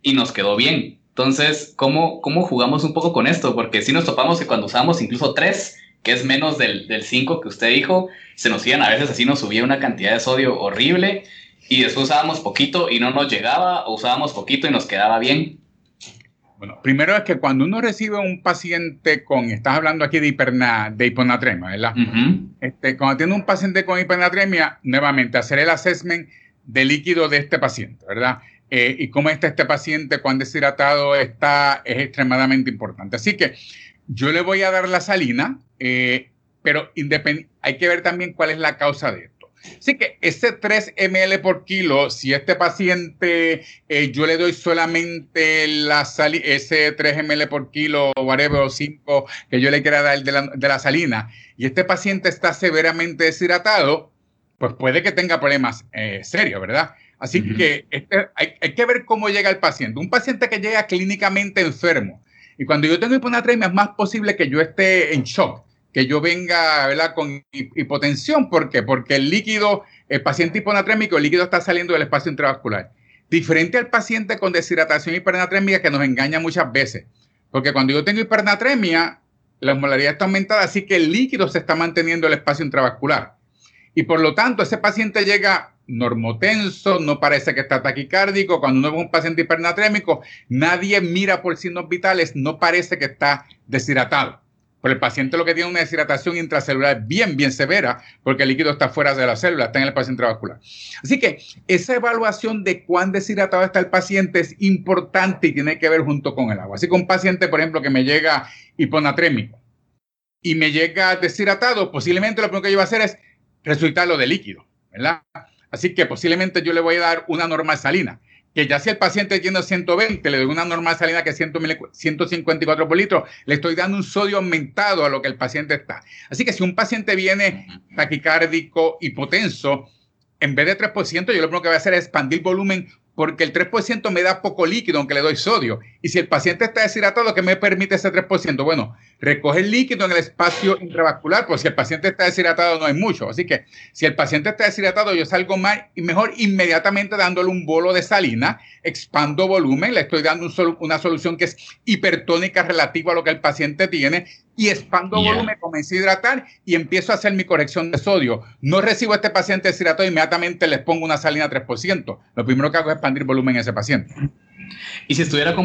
y nos quedó bien. Entonces, ¿cómo, ¿cómo jugamos un poco con esto? Porque si nos topamos que cuando usamos incluso 3, que es menos del, del 5 que usted dijo, se nos iban a veces así, nos subía una cantidad de sodio horrible y después usábamos poquito y no nos llegaba, o usábamos poquito y nos quedaba bien. Bueno, primero es que cuando uno recibe un paciente con, estás hablando aquí de, hiperna, de hiponatremia, ¿verdad? este, cuando tiene un paciente con hiponatremia, nuevamente hacer el assessment de líquido de este paciente, ¿verdad? Eh, y cómo está este paciente, cuán deshidratado está, es extremadamente importante. Así que yo le voy a dar la salina, eh, pero hay que ver también cuál es la causa de Así que ese 3 ml por kilo, si este paciente eh, yo le doy solamente la ese 3 ml por kilo, whatever, o 5 que yo le quiera dar de la, de la salina, y este paciente está severamente deshidratado, pues puede que tenga problemas eh, serios, ¿verdad? Así que este, hay, hay, que ver cómo llega el paciente. Un paciente que llega clínicamente enfermo, y cuando yo tengo hiponatremia es más posible que yo esté en shock que yo venga ¿verdad? con hipotensión. ¿Por qué? Porque el líquido, el paciente hiponatrémico, el líquido está saliendo del espacio intravascular. Diferente al paciente con deshidratación hipernatrémica que nos engaña muchas veces. Porque cuando yo tengo hipernatremia, la osmolaridad está aumentada, así que el líquido se está manteniendo en el espacio intravascular. Y por lo tanto, ese paciente llega normotenso, no parece que está taquicárdico. Cuando uno ve un paciente hipernatrémico, nadie mira por signos vitales, no parece que está deshidratado. Pero el paciente lo que tiene es una deshidratación intracelular bien, bien severa, porque el líquido está fuera de la célula, está en el espacio intravascular. Así que esa evaluación de cuán deshidratado está el paciente es importante y tiene que ver junto con el agua. Así que un paciente, por ejemplo, que me llega hiponatrémico y me llega deshidratado, posiblemente lo primero que yo voy a hacer es resucitarlo de líquido, ¿verdad? Así que posiblemente yo le voy a dar una normal salina que ya si el paciente tiene 120, le doy una normal salina que es 154 por litro, le estoy dando un sodio aumentado a lo que el paciente está. Así que si un paciente viene taquicárdico, hipotenso, en vez de 3%, yo lo primero que voy a hacer es expandir volumen porque el 3% me da poco líquido aunque le doy sodio. Y si el paciente está deshidratado, ¿qué me permite ese 3%? Bueno, recoge el líquido en el espacio intravascular, pues si el paciente está deshidratado no hay mucho. Así que si el paciente está deshidratado, yo salgo más y mejor inmediatamente dándole un bolo de salina, expando volumen, le estoy dando una solución que es hipertónica relativa a lo que el paciente tiene y expando volumen, comienzo a hidratar y empiezo a hacer mi corrección de sodio. No recibo a este paciente deshidratado, inmediatamente les pongo una salina 3%. Lo primero que hago es expandir volumen en ese paciente. ¿Y si estuviera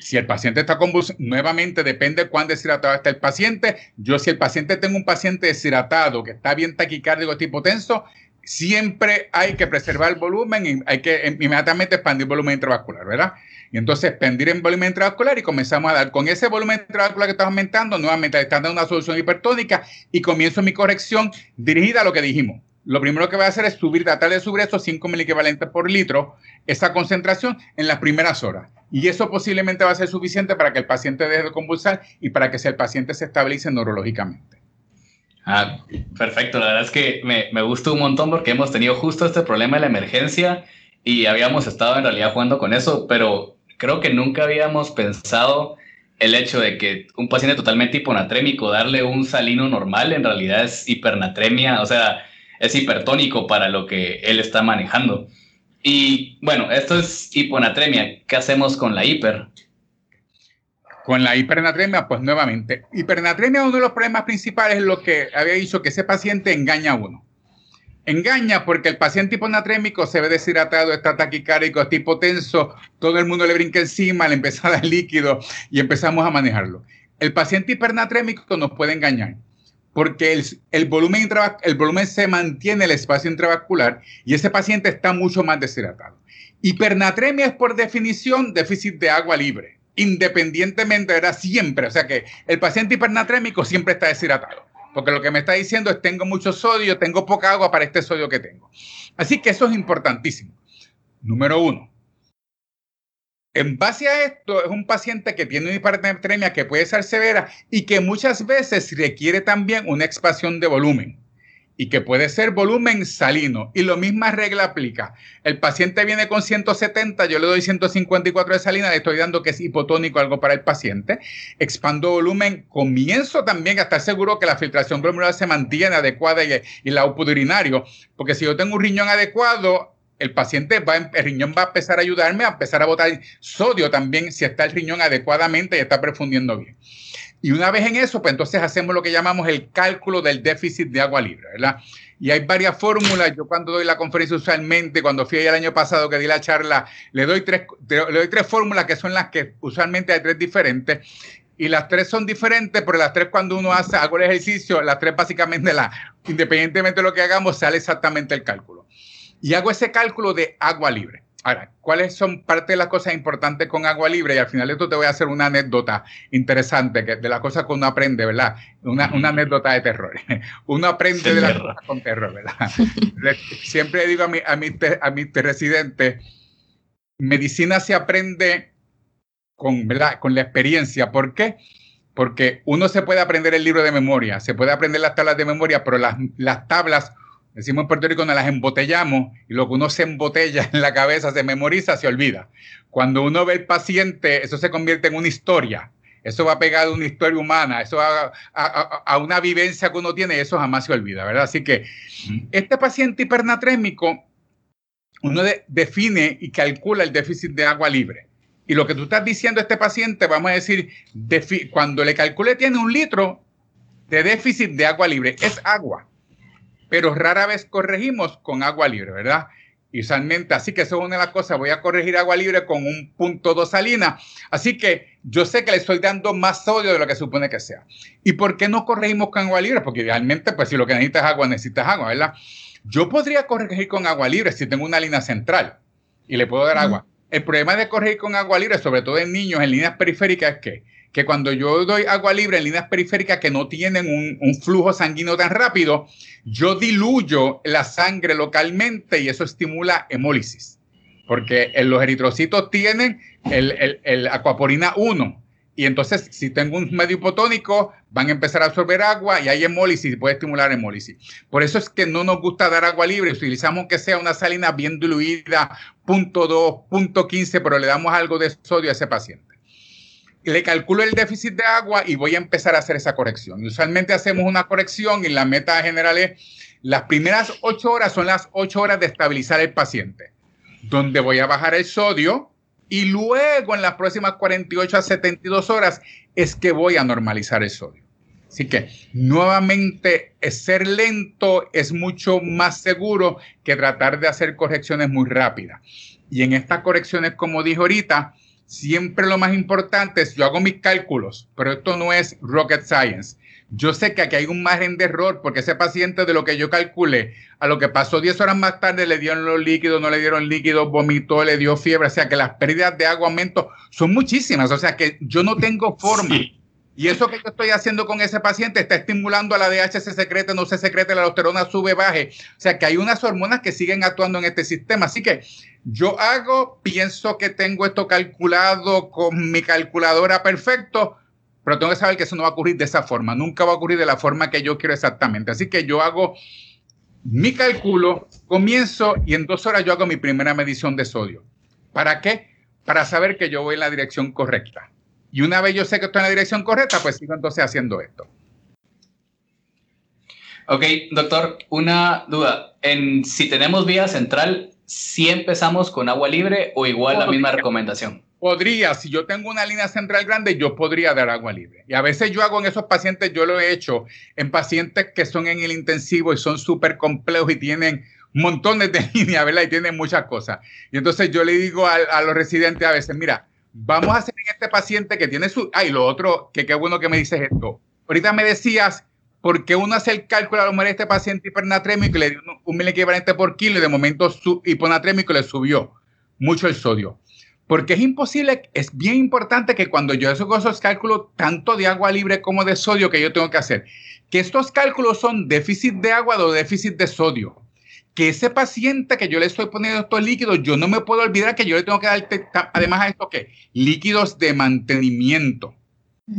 Si el paciente está convulsionando, nuevamente depende de cuán deshidratado está el paciente. Yo, si el paciente tengo un paciente deshidratado que está bien taquicárdico tipo tenso, siempre hay que preservar el volumen y hay que inmediatamente expandir el volumen intravascular, ¿verdad? Y entonces expandir el volumen intravascular y comenzamos a dar con ese volumen intravascular que está aumentando, nuevamente están dando una solución hipertónica y comienzo mi corrección dirigida a lo que dijimos. Lo primero que voy a hacer es subir, tratar de subir esos 5 equivalentes por litro, esa concentración en las primeras horas. Y eso posiblemente va a ser suficiente para que el paciente deje de convulsar y para que el paciente se estabilice neurológicamente. Ah, perfecto. La verdad es que me, me gusta un montón porque hemos tenido justo este problema de la emergencia y habíamos estado en realidad jugando con eso, pero creo que nunca habíamos pensado el hecho de que un paciente totalmente hiponatrémico, darle un salino normal, en realidad es hipernatremia, o sea, es hipertónico para lo que él está manejando. Y bueno, esto es hiponatremia. ¿Qué hacemos con la hiper? Con la hipernatremia, pues nuevamente, hipernatremia, uno de los problemas principales es lo que había dicho, que ese paciente engaña a uno. Engaña porque el paciente hipernatrémico se ve deshidratado, está taquicárdico, está hipotenso, todo el mundo le brinca encima, le empieza a dar líquido y empezamos a manejarlo. El paciente hipernatrémico nos puede engañar porque el, volumen el volumen se mantiene en el espacio intravascular y ese paciente está mucho más deshidratado. Hipernatremia es por definición déficit de agua libre, independientemente, era siempre, o sea que el paciente hipernatrémico siempre está deshidratado. Porque lo que me está diciendo es tengo mucho sodio, tengo poca agua para este sodio que tengo. Así que eso es importantísimo. Número uno. En base a esto, es un paciente que tiene una hipernatremia que puede ser severa y que muchas veces requiere también una expansión de volumen y que puede ser volumen salino. Y lo misma regla aplica. El paciente viene con 170, yo le doy 154 de salina, le estoy dando que es hipotónico algo para el paciente. Expando volumen, comienzo también a estar seguro que la filtración glomerular se mantiene adecuada y, y la output urinario, porque si yo tengo un riñón adecuado, el paciente va, el riñón va a empezar a ayudarme a empezar a botar sodio también si está el riñón adecuadamente y está perfundiendo bien. Y una vez en eso, pues entonces hacemos lo que llamamos el cálculo del déficit de agua libre, ¿verdad? Y hay varias fórmulas. Yo cuando doy la conferencia usualmente, cuando fui el año pasado que di la charla, le doy tres, le doy tres fórmulas que son las que usualmente hay tres diferentes. Y las tres son diferentes, pero las tres cuando uno hace, hago el ejercicio, las tres básicamente, la, independientemente de lo que hagamos, sale exactamente el cálculo. Y hago ese cálculo de agua libre. Ahora, ¿cuáles son parte de las cosas importantes con agua libre? Y al final de esto te voy a hacer una anécdota interesante que de las cosas que uno aprende, ¿verdad? Una, anécdota de terror. *laughs* uno aprende de las cosas con terror, ¿verdad? *laughs* siempre digo a, mi, a, a mis residentes, medicina se aprende con, ¿verdad? con la experiencia. ¿Por qué? Porque uno se puede aprender el libro de memoria, se puede aprender las tablas de memoria, pero las, las tablas Decimos en Puerto Rico, cuando las embotellamos y lo que uno se embotella en la cabeza, se memoriza, se olvida. Cuando uno ve el paciente, eso se convierte en una historia. Eso va pegado a una historia humana, eso va a, una vivencia que uno tiene y eso jamás se olvida, ¿verdad? Así que este paciente hipernatrémico, uno define y calcula el déficit de agua libre Y lo que tú estás diciendo a este paciente, vamos a decir, cuando le calcule tiene un litro de déficit de agua libre, es agua. Pero rara vez corregimos con agua libre, ¿verdad? Y usualmente, así que eso es una de las cosas, voy a corregir agua libre con un punto dos salina. Así que yo sé que le estoy dando más sodio de lo que supone que sea. ¿Y por qué no corregimos con agua libre? Porque realmente, pues si lo que necesitas es agua, necesitas agua, ¿verdad? Yo podría corregir con agua libre si tengo una línea central y le puedo dar agua. El problema de corregir con agua libre, sobre todo en niños, en líneas periféricas, es que, que cuando yo doy agua libre en líneas periféricas que no tienen un, flujo sanguíneo tan rápido, yo diluyo la sangre localmente y eso estimula hemólisis. Porque los eritrocitos tienen el, el, el aquaporina 1 y entonces, si tengo un medio hipotónico, van a empezar a absorber agua y hay hemólisis, puede estimular hemólisis. Por eso es que no nos gusta dar agua libre, utilizamos que sea una salina bien diluida, punto 2, punto 15, pero le damos algo de sodio a ese paciente. Le calculo el déficit de agua y voy a empezar a hacer esa corrección. Usualmente hacemos una corrección y la meta general es, las primeras 8 horas son las 8 horas de estabilizar el paciente, donde voy a bajar el sodio, y luego en las próximas 48 a 72 horas es que voy a normalizar el sodio. Así que nuevamente ser lento es mucho más seguro que tratar de hacer correcciones muy rápidas. Y en estas correcciones, como dije ahorita, siempre lo más importante es yo hago mis cálculos, pero esto no es rocket science. Yo sé que aquí hay un margen de error porque ese paciente de lo que yo calculé a lo que pasó 10 horas más tarde le dieron los líquidos, no le dieron líquidos, vomitó, le dio fiebre, o sea que las pérdidas de agua aumento son muchísimas, o sea que yo no tengo forma. Y eso que yo estoy haciendo con ese paciente está estimulando a la DH se secrete, no se secrete, la aldosterona sube, baje. O sea que hay unas hormonas que siguen actuando en este sistema. Así que yo hago, pienso que tengo esto calculado con mi calculadora perfecto, pero tengo que saber que eso no va a ocurrir de esa forma, nunca va a ocurrir de la forma que yo quiero exactamente. Así que yo hago mi cálculo, comienzo y en dos horas yo hago mi primera medición de sodio. ¿Para qué? Para saber que yo voy en la dirección correcta. Y una vez yo sé que estoy en la dirección correcta, pues sigo entonces haciendo esto. Ok, doctor, una duda. En, si tenemos vía central, ¿sí empezamos con agua libre o igual la misma recomendación? Podría, si yo tengo una línea central grande, yo podría dar agua libre. Y a veces yo hago en esos pacientes, yo lo he hecho en pacientes que son en el intensivo y son súper complejos y tienen montones de *laughs* líneas, ¿verdad? Y tienen muchas cosas. Y entonces yo le digo a, a, los residentes a veces, mira, vamos a hacer en este paciente que tiene su... Ay, lo otro, que qué bueno que me dices esto. Ahorita me decías, ¿por qué uno hace el cálculo a lo mejor este paciente hipernatrémico y le dio un, un equivalente por kilo y de momento su hiponatrémico le subió mucho el sodio? Porque es imposible, es bien importante que cuando yo hago esos cálculos, tanto de agua libre como de sodio que yo tengo que hacer, que estos cálculos son déficit de agua o déficit de sodio. Que ese paciente que yo le estoy poniendo estos líquidos, yo no me puedo olvidar que yo le tengo que dar, además a esto, ¿qué? Líquidos de mantenimiento.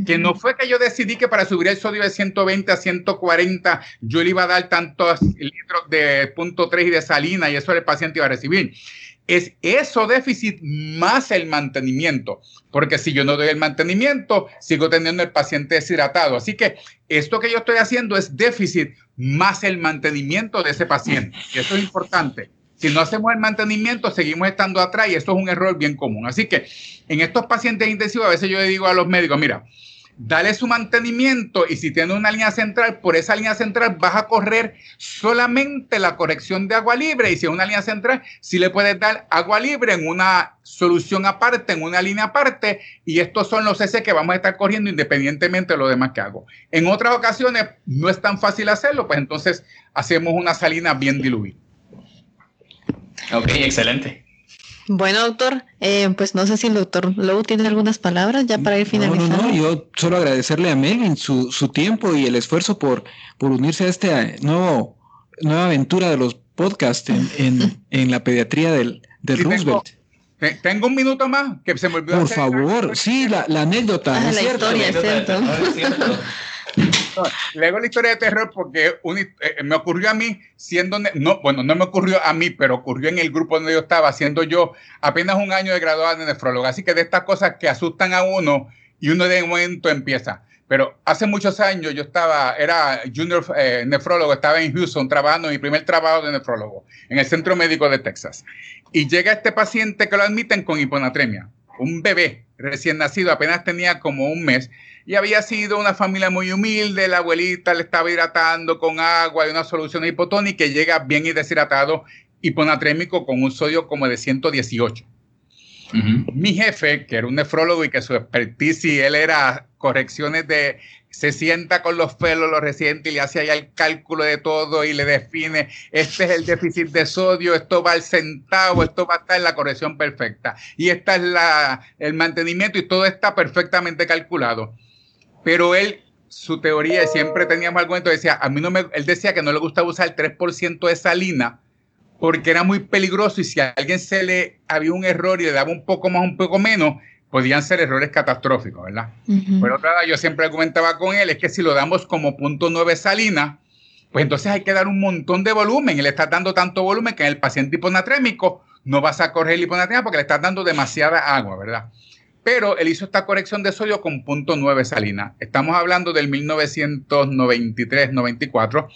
Que no fue que yo decidí que para subir el sodio de 120 a 140 yo le iba a dar tantos litros de punto 3 y de salina y eso el paciente iba a recibir es eso déficit más el mantenimiento, porque si yo no doy el mantenimiento, sigo teniendo el paciente deshidratado. Así que esto que yo estoy haciendo es déficit más el mantenimiento de ese paciente. Y eso es importante. Si no hacemos el mantenimiento, seguimos estando atrás y esto es un error bien común. Así que en estos pacientes intensivos, a veces yo le digo a los médicos, mira, dale su mantenimiento y si tiene una línea central, por esa línea central vas a correr solamente la corrección de agua libre y si es una línea central, si le puedes dar agua libre en una solución aparte, en una línea aparte y estos son los S que vamos a estar corriendo independientemente de lo demás que hago. En otras ocasiones no es tan fácil hacerlo, pues entonces hacemos una salina bien diluida. Ok, excelente. Bueno, doctor, eh, pues no sé si el doctor Lowe tiene algunas palabras ya para ir finalizando. No, no, no, yo solo agradecerle a Melvin su, su tiempo y el esfuerzo por, por unirse a esta nuevo, nueva aventura de los podcasts en, en, *laughs* en la pediatría del, del Roosevelt. Tengo, tengo, un minuto más que se me olvidó. Por favor, sí, la, la anécdota. Ah, la cierto? historia, es cierto. *laughs* Lego la historia de terror porque un, eh, me ocurrió a mí siendo, no, bueno, no me ocurrió a mí, pero ocurrió en el grupo donde yo estaba, siendo yo apenas un año de graduado de nefrólogo. Así que de estas cosas que asustan a uno y uno de momento empieza. Pero hace muchos años yo estaba, era junior eh, nefrólogo, estaba en Houston trabajando mi primer trabajo de nefrólogo en el Centro Médico de Texas. Y llega este paciente que lo admiten con hiponatremia un bebé recién nacido, apenas tenía como un mes, y había sido una familia muy humilde, la abuelita le estaba hidratando con agua y una solución hipotónica y llega bien y deshidratado hiponatrémico con un sodio como de 118. Mi jefe, que era un nefrólogo y que su expertise, él era correcciones de, se sienta con los pelos, los residentes y le hace allá el cálculo de todo y le define, este es el déficit de sodio, esto va al centavo, esto va a estar en la corrección perfecta. Y esta es la, el mantenimiento y todo está perfectamente calculado. Pero él, su teoría, siempre teníamos algo, entonces decía, a mí no me, él decía que no le gustaba usar el 3% de salina porque era muy peligroso y si a alguien se le había un error y le daba un poco más, un poco menos, podían ser errores catastróficos, ¿verdad? Pero otra yo siempre argumentaba con él, es que si lo damos como punto 9 salina, pues entonces hay que dar un montón de volumen y le estás dando tanto volumen que en el paciente hiponatrémico no vas a correr la hiponatremia porque le estás dando demasiada agua, ¿verdad? Pero él hizo esta corrección de sodio con punto 9 salina. Estamos hablando del 1993-94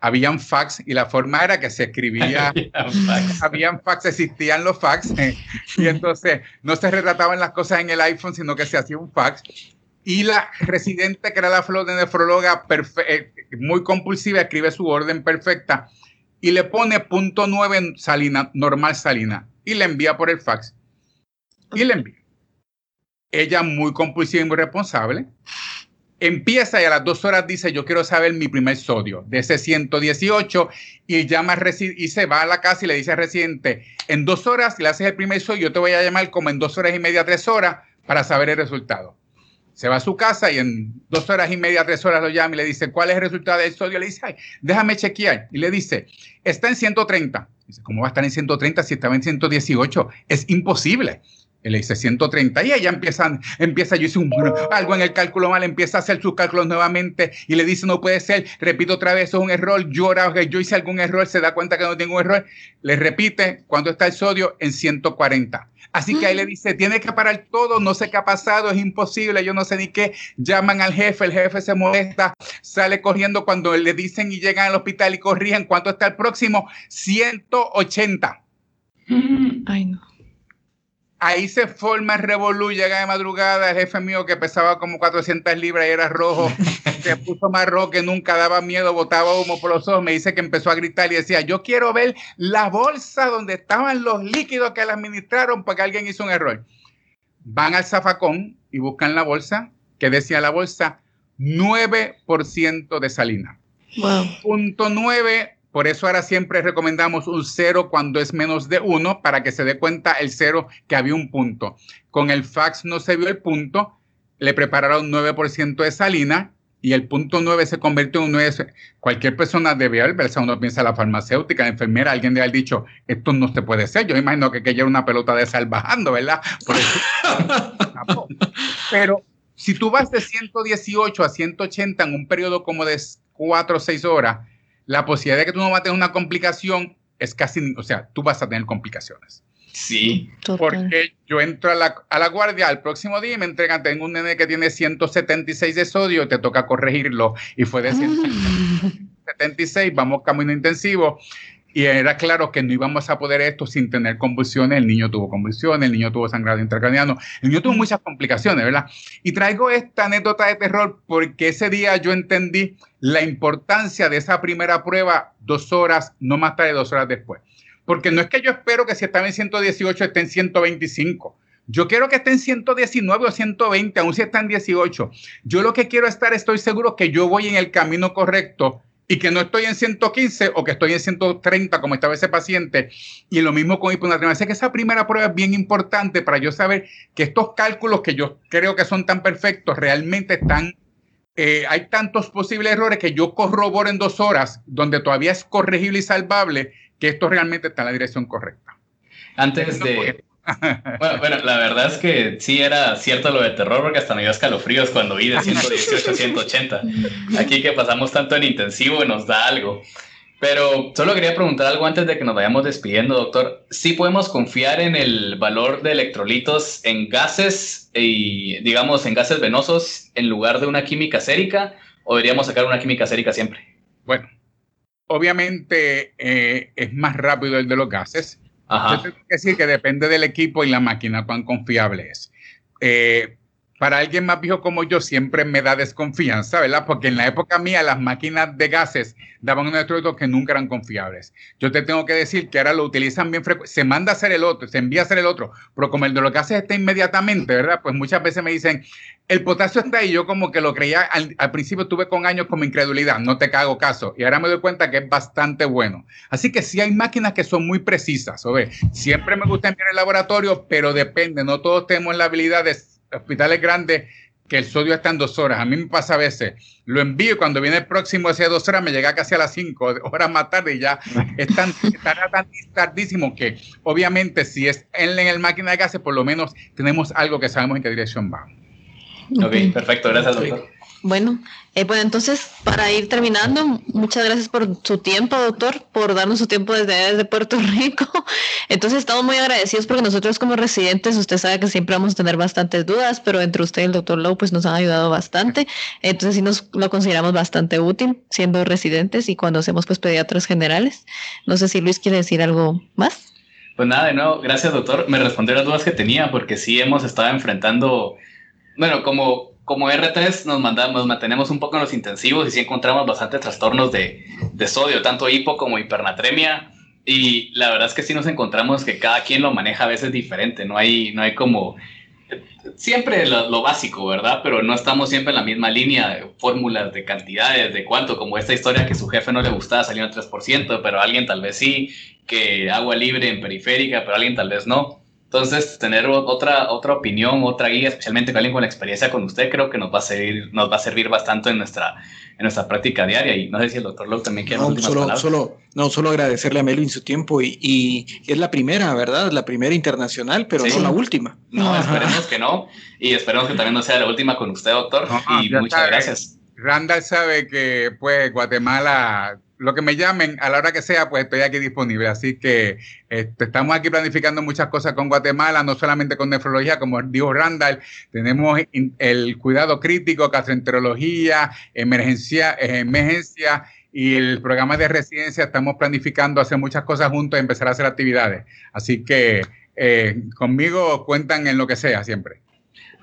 habían fax y la forma era que se escribía, *laughs* habían fax, existían los fax eh, y entonces no se retrataban las cosas en el iPhone, sino que se hacía un fax. Y la residente, que era la flor de nefróloga eh, muy compulsiva, escribe su orden perfecta y le pone punto nueve salina, normal salina, y le envía por el fax. Y le envía. Ella muy compulsiva y muy responsable empieza y a las dos horas dice, yo quiero saber mi primer sodio de ese 118 y llama y se va a la casa y le dice al residente, en dos horas le haces el primer sodio, yo te voy a llamar como en dos horas y media, tres horas para saber el resultado. Se va a su casa y en dos horas y media, tres horas lo llama y le dice, ¿cuál es el resultado del sodio? Le dice, déjame chequear. Y le dice, está en 130. Dice, ¿cómo va a estar en 130 si estaba en 118? Es imposible. Él le dice 130 y ella empieza, empieza, yo hice un, algo en el cálculo mal, empieza a hacer sus cálculos nuevamente y le dice no puede ser, repito otra vez, es un error, llora, yo hice algún error, se da cuenta que no tengo un error, le repite cuánto está el sodio en 140. Así que ahí le dice, tiene que parar todo, no sé qué ha pasado, es imposible, yo no sé ni qué. Llaman al jefe, el jefe se molesta, sale corriendo cuando le dicen y llegan al hospital y corrigen cuánto está el próximo, 180. Ay, no. Ahí se forma el revolú, llega de madrugada, el jefe mío que pesaba como 400 libras y era rojo, *laughs* se puso más rojo que nunca, daba miedo, botaba humo por los ojos, me dice que empezó a gritar y decía, yo quiero ver la bolsa donde estaban los líquidos que le administraron porque alguien hizo un error. Van al zafacón y buscan la bolsa, que decía la bolsa, 9% de salina. Wow. Punto 9 por eso ahora siempre recomendamos un cero cuando es menos de uno para que se dé cuenta el cero que había un punto. Con el fax no se vio el punto, le prepararon 9% de salina y el punto 9 se convirtió en un 9. Cualquier persona debe haber pensado, uno piensa la farmacéutica, la enfermera, alguien debe haber dicho, esto no se puede ser. Yo imagino que, que era una pelota de sal bajando, ¿verdad? Pero si tú vas de 118 a 180 en un periodo como de 4 o 6 horas, la posibilidad de que tú no vas a tener una complicación es casi, o sea, tú vas a tener complicaciones. Sí. Porque yo entro a la, a la, guardia al próximo día y me entregan, tengo un nene que tiene 176 de sodio, te toca corregirlo. Y fue de 176, vamos camino intensivo. Y era claro que no íbamos a poder esto sin tener convulsiones. El niño tuvo convulsiones, el niño tuvo sangrado intracraniano, el niño tuvo muchas complicaciones, ¿verdad? Y traigo esta anécdota de terror porque ese día yo entendí la importancia de esa primera prueba dos horas, no más tarde, dos horas después. Porque no es que yo espero que si estaba en 118 esté en 125. Yo quiero que esté en 119 o 120, aún si está en 18. Yo lo que quiero estar, estoy seguro que yo voy en el camino correcto y que no estoy en 115 o que estoy en 130 como estaba ese paciente. Y lo mismo con hiponatremia. Así que esa primera prueba es bien importante para yo saber que estos cálculos que yo creo que son tan perfectos realmente están... Eh, hay tantos posibles errores que yo corroboro en dos horas, donde todavía es corregible y salvable, que esto realmente está en la dirección correcta. Antes de, bueno, bueno, la verdad es que sí era cierto lo de terror porque hasta me dio escalofríos cuando vi de 118 a 180. Aquí que pasamos tanto en intensivo nos da algo. Pero solo quería preguntar algo antes de que nos vayamos despidiendo, doctor. ¿Sí podemos confiar en el valor de electrolitos en gases y, digamos, en gases venosos en lugar de una química sérica? ¿O deberíamos sacar una química sérica siempre? Bueno, obviamente eh, es más rápido el de los gases Yo tengo que decir que depende del equipo y la máquina, cuán confiable es. Eh, para alguien más viejo como yo siempre me da desconfianza, ¿verdad? Porque en la época mía las máquinas de gases daban unos electrodos que nunca eran confiables. Yo te tengo que decir que ahora lo utilizan bien frecuente, se manda a hacer el otro, se envía a hacer el otro, pero como el de lo que hace está inmediatamente, ¿verdad? Pues muchas veces me dicen, el potasio está ahí, yo como que lo creía, al, principio tuve con años como incredulidad, no te cago caso, y ahora me doy cuenta que es bastante bueno. Así que sí hay máquinas que son muy precisas, ¿o Siempre me gusta enviar el laboratorio, pero depende, no todos tenemos la habilidad de hospitales grandes que el sodio está en dos horas. A mí me pasa a veces, lo envío y cuando viene el próximo hace dos horas me llega casi a las cinco horas más tarde y ya *laughs* están, estará tan tardísimo que obviamente si es en, el máquina de gases por lo menos tenemos algo que sabemos en qué dirección va. Ok, perfecto, gracias doctor. Bueno, eh, pues entonces, para ir terminando, muchas gracias por su tiempo, doctor, por darnos su tiempo desde, Puerto *laughs* Rico. Entonces, estamos muy agradecidos porque nosotros como residentes, usted sabe que siempre vamos a tener bastantes dudas, pero entre usted y el doctor Lowe, pues nos han ayudado bastante. Entonces, sí nos lo consideramos bastante útil siendo residentes y cuando hacemos pues pediatras generales. No sé si Luis quiere decir algo más. Pues nada, de nuevo, gracias doctor. Me respondió las dudas que tenía porque sí hemos estado enfrentando, bueno, como como R3 nos, mandamos, mantenemos un poco en los intensivos y sí encontramos bastantes trastornos de, de sodio, tanto hipo como hipernatremia. Y la verdad es que sí nos encontramos que cada quien lo maneja a veces diferente. No hay, no hay como siempre lo, básico, ¿verdad? Pero no estamos siempre en la misma línea de fórmulas de cantidades, de cuánto, como esta historia que su jefe no le gustaba, salió en 3%, pero alguien tal vez sí, que agua libre en periférica, pero alguien tal vez no. Entonces, tener otra, otra opinión, otra guía, especialmente con alguien con la experiencia con usted, creo que nos va a servir, nos va a servir bastante en nuestra, en nuestra práctica diaria. Y no sé si el doctor Lowe también quiere no, solo, solo, no, solo agradecerle a Melvin su tiempo y, y, es la primera, ¿verdad? La primera internacional, pero no la última. No, esperemos que no. Y esperemos que también no sea la última con usted, doctor. y muchas gracias. Randall sabe que, pues, Guatemala lo que me llamen a la hora que sea, pues estoy aquí disponible. Así que este, estamos aquí planificando muchas cosas con Guatemala, no solamente con nefrología, como dijo Randall, tenemos el cuidado crítico, gastroenterología, emergencia, emergencia y el programa de residencia. Estamos planificando hacer muchas cosas juntos y empezar a hacer actividades. Así que eh, conmigo cuentan en lo que sea siempre.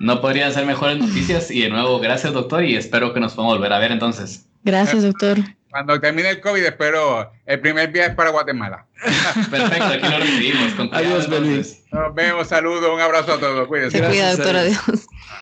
No podrían ser mejores noticias y de nuevo gracias doctor y espero que nos podamos volver a ver entonces. Gracias doctor. Cuando termine el COVID, espero el primer viaje para Guatemala. *laughs* Perfecto, aquí lo recibimos. Adiós, Belis. Nos vemos, saludos, un abrazo a todos. Cuídense. Cuídate, doctor, adiós.